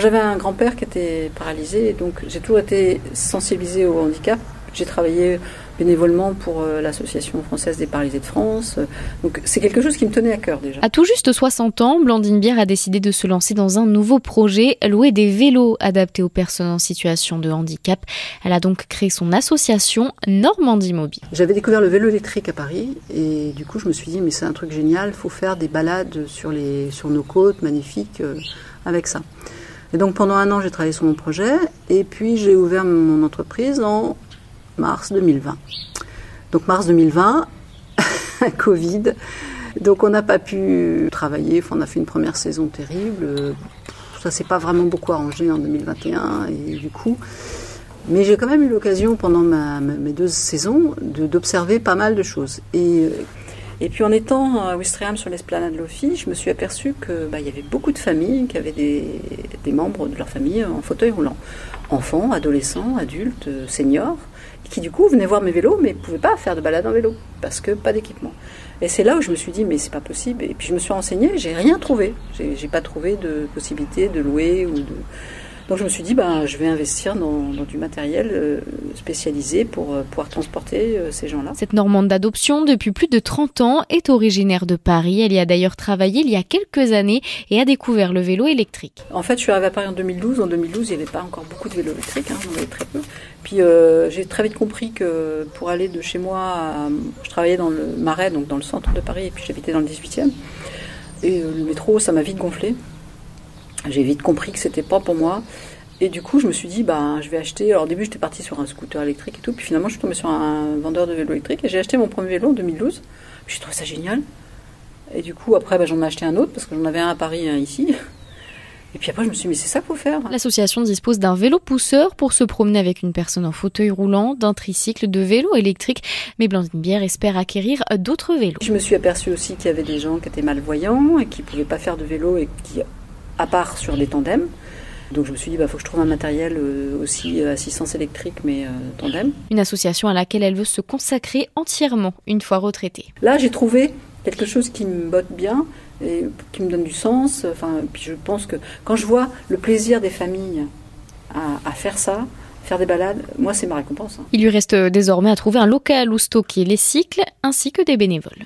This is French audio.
Moi, j'avais un grand-père qui était paralysé, donc j'ai toujours été sensibilisée au handicap. J'ai travaillé bénévolement pour euh, l'Association française des paralysés de France. Donc c'est quelque chose qui me tenait à cœur déjà. À tout juste 60 ans, Blandine Bière a décidé de se lancer dans un nouveau projet, louer des vélos adaptés aux personnes en situation de handicap. Elle a donc créé son association Normandie Mobile. J'avais découvert le vélo électrique à Paris et du coup je me suis dit mais c'est un truc génial, il faut faire des balades sur, les, sur nos côtes magnifiques euh, avec ça. Et donc pendant un an j'ai travaillé sur mon projet et puis j'ai ouvert mon entreprise en mars 2020. Donc mars 2020, Covid. Donc on n'a pas pu travailler, on a fait une première saison terrible. Ça s'est pas vraiment beaucoup arrangé en 2021 et du coup, mais j'ai quand même eu l'occasion pendant mes deux saisons d'observer pas mal de choses. Et, et puis en étant à Ouistreham sur l'esplanade de l'Office, je me suis aperçue qu'il bah, y avait beaucoup de familles qui avaient des, des membres de leur famille en fauteuil roulant. Enfants, adolescents, adultes, seniors qui du coup venaient voir mes vélos, mais ne pouvaient pas faire de balade en vélo, parce que pas d'équipement. Et c'est là où je me suis dit, mais c'est pas possible. Et puis je me suis renseignée, j'ai rien trouvé. J'ai pas trouvé de possibilité de louer ou de donc je me suis dit, ben, je vais investir dans, du matériel euh, spécialisé pour euh, pouvoir transporter euh, ces gens-là. Cette Normande d'adoption, depuis plus de 30 ans, est originaire de Paris. Elle y a d'ailleurs travaillé il y a quelques années et a découvert le vélo électrique. En fait, je suis arrivée à Paris en 2012. En 2012, il n'y avait pas encore beaucoup de vélos électriques, hein, j'en avais très peu. Puis j'ai très vite compris que pour aller de chez moi, je travaillais dans le Marais, donc dans le centre de Paris, et puis j'habitais dans le 18e. Et le métro, ça m'a vite gonflé. J'ai vite compris que c'était pas pour moi. Et du coup, je me suis dit, bah, je vais acheter. Alors, au début, j'étais partie sur un scooter électrique et tout. Puis finalement, je suis tombée sur un vendeur de vélo électrique et j'ai acheté mon premier vélo en 2012. J'ai trouvé ça génial. Et du coup, après, bah, j'en ai acheté un autre parce que j'en avais un à Paris et un ici. Et puis après, je me suis dit, mais c'est ça qu'il faut faire. L'association dispose d'un vélo pousseur pour se promener avec une personne en fauteuil roulant, d'un tricycle, de vélo électrique. Mais Blandine Bière espère acquérir d'autres vélos. Je me suis aperçue aussi qu'il y avait des gens qui étaient malvoyants et qui ne pouvaient pas faire de vélo et qui à part sur des tandems. Donc je me suis dit, il bah, faut que je trouve un matériel euh, aussi euh, assistance électrique, mais euh, tandem. Une association à laquelle elle veut se consacrer entièrement une fois retraitée. Là, j'ai trouvé quelque chose qui me botte bien et qui me donne du sens. Enfin, puis je pense que quand je vois le plaisir des familles à, faire ça, faire des balades, moi c'est ma récompense. Hein. Il lui reste désormais à trouver un local où stocker les cycles ainsi que des bénévoles.